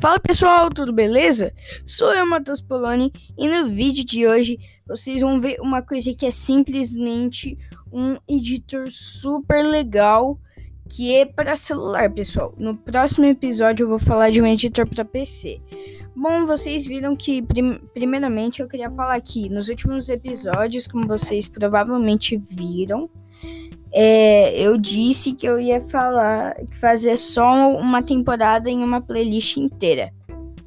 Fala pessoal, tudo beleza? Sou eu, Matheus Poloni, e no vídeo de hoje vocês vão ver uma coisa que é simplesmente um editor super legal que é para celular, pessoal. No próximo episódio eu vou falar de um editor para PC. Bom, vocês viram que, prim primeiramente, eu queria falar aqui nos últimos episódios, como vocês provavelmente viram, é, eu disse que eu ia falar, fazer só uma temporada em uma playlist inteira.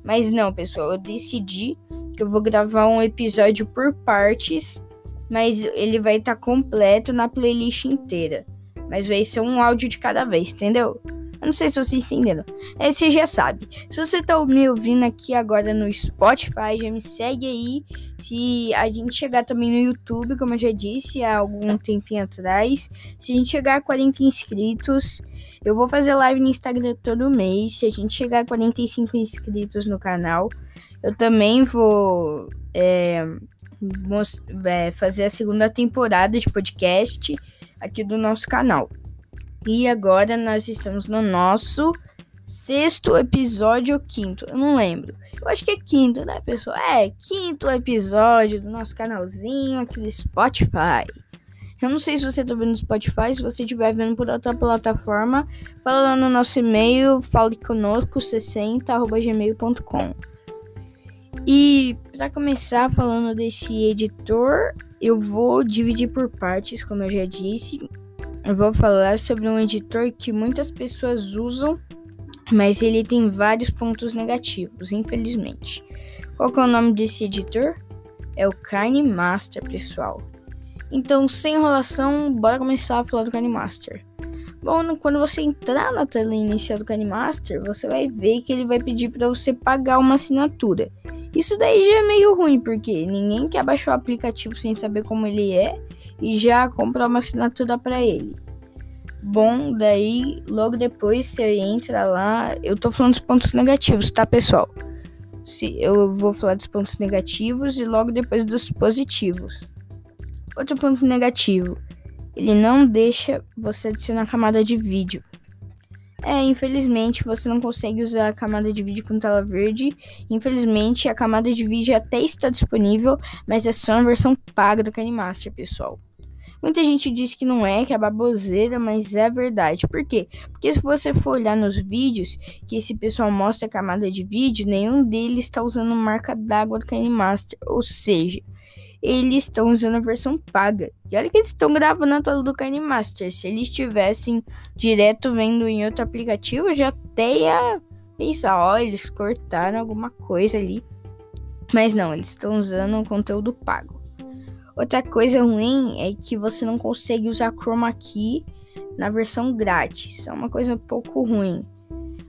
Mas não, pessoal, eu decidi que eu vou gravar um episódio por partes, mas ele vai estar tá completo na playlist inteira. Mas vai ser um áudio de cada vez, entendeu? Eu não sei se vocês entenderam. É, você já sabe. Se você tá me ouvindo aqui agora no Spotify, já me segue aí. Se a gente chegar também no YouTube, como eu já disse há algum tempinho atrás. Se a gente chegar a 40 inscritos, eu vou fazer live no Instagram todo mês. Se a gente chegar a 45 inscritos no canal, eu também vou é, é, fazer a segunda temporada de podcast aqui do nosso canal. E agora nós estamos no nosso sexto episódio ou quinto, eu não lembro. Eu acho que é quinto, né, pessoal? É, quinto episódio do nosso canalzinho aqui do Spotify. Eu não sei se você tá vendo no Spotify, se você estiver vendo por outra plataforma, fala lá no nosso e-mail, fale conosco 60@gmail.com. E para começar falando desse editor, eu vou dividir por partes, como eu já disse eu vou falar sobre um editor que muitas pessoas usam, mas ele tem vários pontos negativos, infelizmente. Qual é o nome desse editor? É o KineMaster, pessoal. Então, sem enrolação, bora começar a falar do KineMaster. Bom, quando você entrar na tela inicial do KineMaster, você vai ver que ele vai pedir para você pagar uma assinatura. Isso daí já é meio ruim, porque ninguém quer baixar o aplicativo sem saber como ele é e já comprar uma assinatura para ele. Bom, daí logo depois você entra lá. Eu tô falando dos pontos negativos, tá, pessoal? Se eu vou falar dos pontos negativos e logo depois dos positivos. Outro ponto negativo, ele não deixa você adicionar camada de vídeo. É, infelizmente você não consegue usar a camada de vídeo com tela verde. Infelizmente a camada de vídeo até está disponível, mas é só na versão paga do KineMaster, pessoal. Muita gente diz que não é, que é baboseira, mas é verdade. Por quê? Porque se você for olhar nos vídeos que esse pessoal mostra a camada de vídeo, nenhum deles está usando marca d'água do KineMaster. Ou seja, eles estão usando a versão paga. E olha que eles estão gravando a tela do KineMaster. Se eles estivessem direto vendo em outro aplicativo, eu já até ia pensar, ó, eles cortaram alguma coisa ali. Mas não, eles estão usando o conteúdo pago. Outra coisa ruim é que você não consegue usar Chroma Key na versão grátis. É uma coisa um pouco ruim.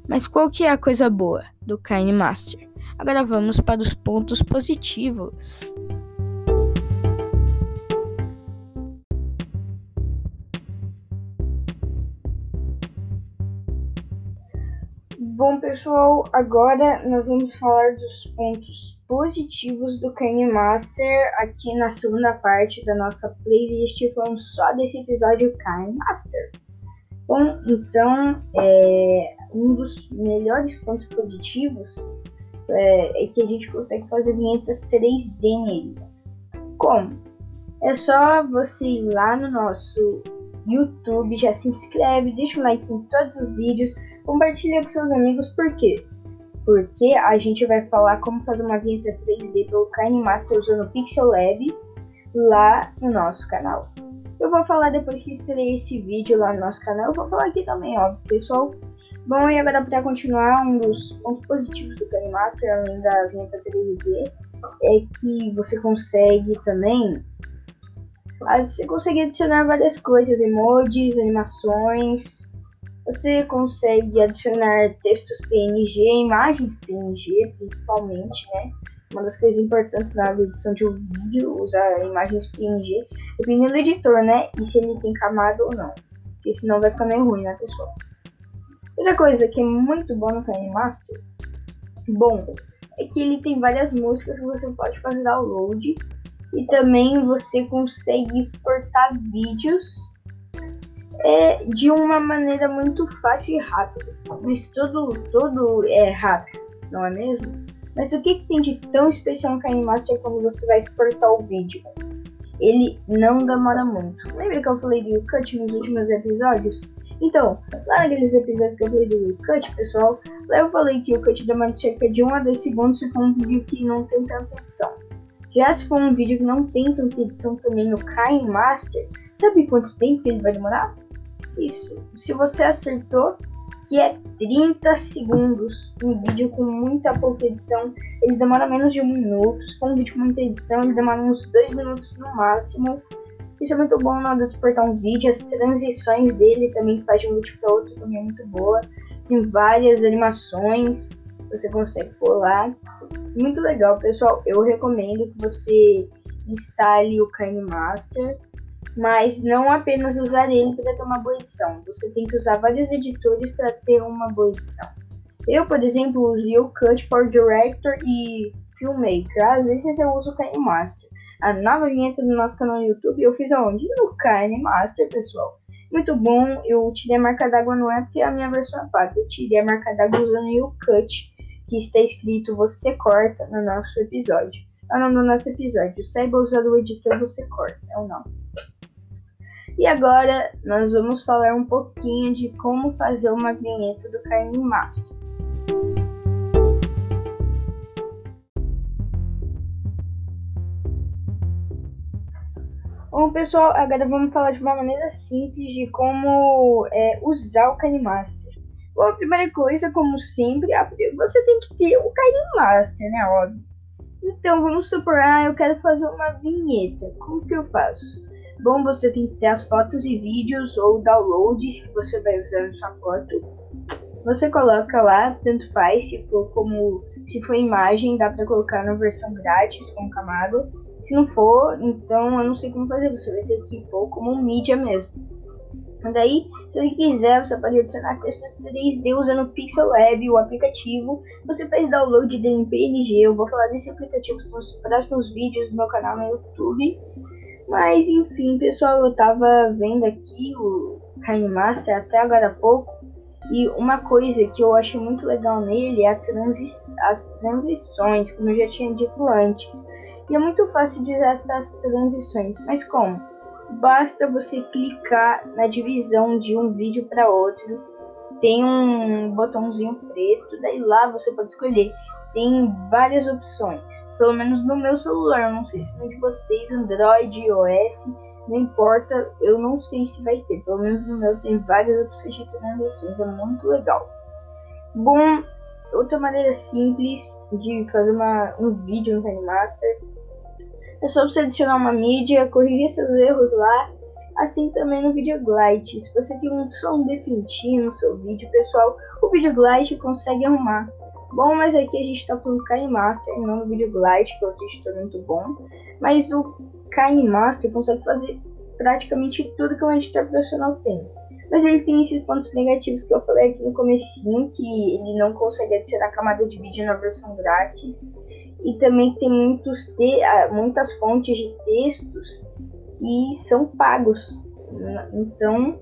Mas qual que é a coisa boa do KineMaster? Agora vamos para os pontos positivos. Bom, pessoal, agora nós vamos falar dos pontos positivos do KineMaster aqui na segunda parte da nossa playlist, falando só desse episódio KineMaster. Bom, então, é, um dos melhores pontos positivos é, é, que a gente consegue fazer vinhetas 3D nele. Como? É só você ir lá no nosso YouTube, já se inscreve, deixa um like em todos os vídeos, compartilha com seus amigos, por quê? Porque a gente vai falar como fazer uma vinheta 3D pelo KineMaster usando o Pixel Lab lá no nosso canal. Eu vou falar depois que estreia esse vídeo lá no nosso canal, eu vou falar aqui também, ó, pessoal. Bom, e agora para continuar, um dos pontos positivos do KineMaster, além da vinheta 3D, é que você consegue também você consegue adicionar várias coisas, emojis, animações. Você consegue adicionar textos PNG, imagens PNG, principalmente, né? Uma das coisas importantes na edição de um vídeo, usar imagens PNG, dependendo do editor, né? E se ele tem camada ou não. Porque senão vai ficar meio ruim, né, pessoal? Outra coisa que é muito bom no KineMaster, bom, é que ele tem várias músicas que você pode fazer download e também você consegue exportar vídeos é, de uma maneira muito fácil e rápida. Mas tudo, tudo é rápido. não é mesmo? Mas o que, que tem de tão especial no KineMaster quando você vai exportar o vídeo? Ele não demora muito. Lembra que eu falei do Cut nos últimos episódios? Então, lá naqueles episódios que eu falei do Cut, pessoal, lá eu falei que o Cut demora cerca de 1 a 2 segundos se for um vídeo que não tem tanta edição. Já se for um vídeo que não tem tanta edição também no KineMaster, sabe quanto tempo ele vai demorar? Isso. Se você acertou, que é 30 segundos. Um vídeo com muita pouca edição, ele demora menos de um minuto. Se for um vídeo com muita edição, ele demora uns 2 minutos no máximo. Isso é muito bom na hora de exportar um vídeo. As transições dele também, faz de um vídeo para outro, também é muito boa. Tem várias animações você consegue pular. Muito legal, pessoal. Eu recomendo que você instale o KineMaster mas não apenas usar ele para ter uma boa edição. Você tem que usar vários editores para ter uma boa edição. Eu, por exemplo, uso o Cut for Director e Filmmaker. Às vezes eu uso o KineMaster. A nova vinheta do nosso canal no YouTube eu fiz aonde? No KineMaster, pessoal. Muito bom, eu tirei a marca d'água não é porque é a minha versão é paga. Eu tirei a marca d'água usando o Cut, que está escrito Você Corta no nosso episódio. É o nome do nosso episódio. Saiba usar o editor Você Corta, é o nome. E agora nós vamos falar um pouquinho de como fazer uma vinheta do Carne Master. Bom, pessoal, agora vamos falar de uma maneira simples de como é, usar o KineMaster. Bom, a primeira coisa, como sempre, você tem que ter o KineMaster, né, óbvio. Então, vamos supor, ah, eu quero fazer uma vinheta. Como que eu faço? Bom, você tem que ter as fotos e vídeos ou downloads que você vai usar na sua foto. Você coloca lá, tanto faz, se for como se for imagem, dá para colocar na versão grátis com camada. Se não for, então eu não sei como fazer, você vai ter que pôr como mídia mesmo. Daí, se você quiser, você pode adicionar textos 3D usando o Pixel Lab, o aplicativo. Você faz download dele em PNG. Eu vou falar desse aplicativo nos próximos vídeos do meu canal no YouTube. Mas enfim, pessoal, eu tava vendo aqui o Master até agora há pouco. E uma coisa que eu acho muito legal nele é transi as transições, como eu já tinha dito antes. E é muito fácil de essas transições. Mas como? Basta você clicar na divisão de um vídeo para outro. Tem um botãozinho preto, daí lá você pode escolher tem várias opções. Pelo menos no meu celular, não sei se no de vocês, Android, iOS, não importa, eu não sei se vai ter. Pelo menos no meu tem várias opções de transações, é muito legal. Bom, outra maneira simples de fazer uma, um vídeo no KineMaster é só você adicionar uma mídia, corrigir seus erros lá, assim também no Video Glide. Se você tem um som definitivo no seu vídeo, pessoal, o Video Glide consegue arrumar. Bom, mas aqui a gente está com o KineMaster, não no Video Glide, que é outro editor muito bom. Mas o KineMaster consegue fazer praticamente tudo que um editor profissional tem. Mas ele tem esses pontos negativos que eu falei aqui no comecinho, que ele não consegue adicionar camada de vídeo na versão grátis. E também tem muitos te ah, muitas fontes de textos que são pagos. Então,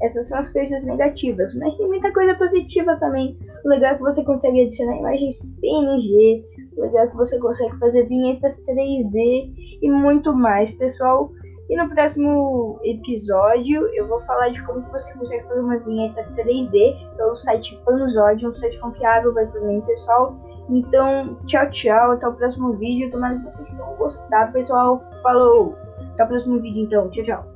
essas são as coisas negativas. Mas tem muita coisa positiva também. O legal é que você consegue adicionar imagens PNG. O legal é que você consegue fazer vinhetas 3D e muito mais, pessoal. E no próximo episódio eu vou falar de como você consegue fazer uma vinheta 3D pelo site Panzod, um site confiável vai também, pessoal. Então, tchau, tchau. Até o próximo vídeo. Tomara que vocês tenham gostado, pessoal. Falou! Até o próximo vídeo, então. Tchau, tchau.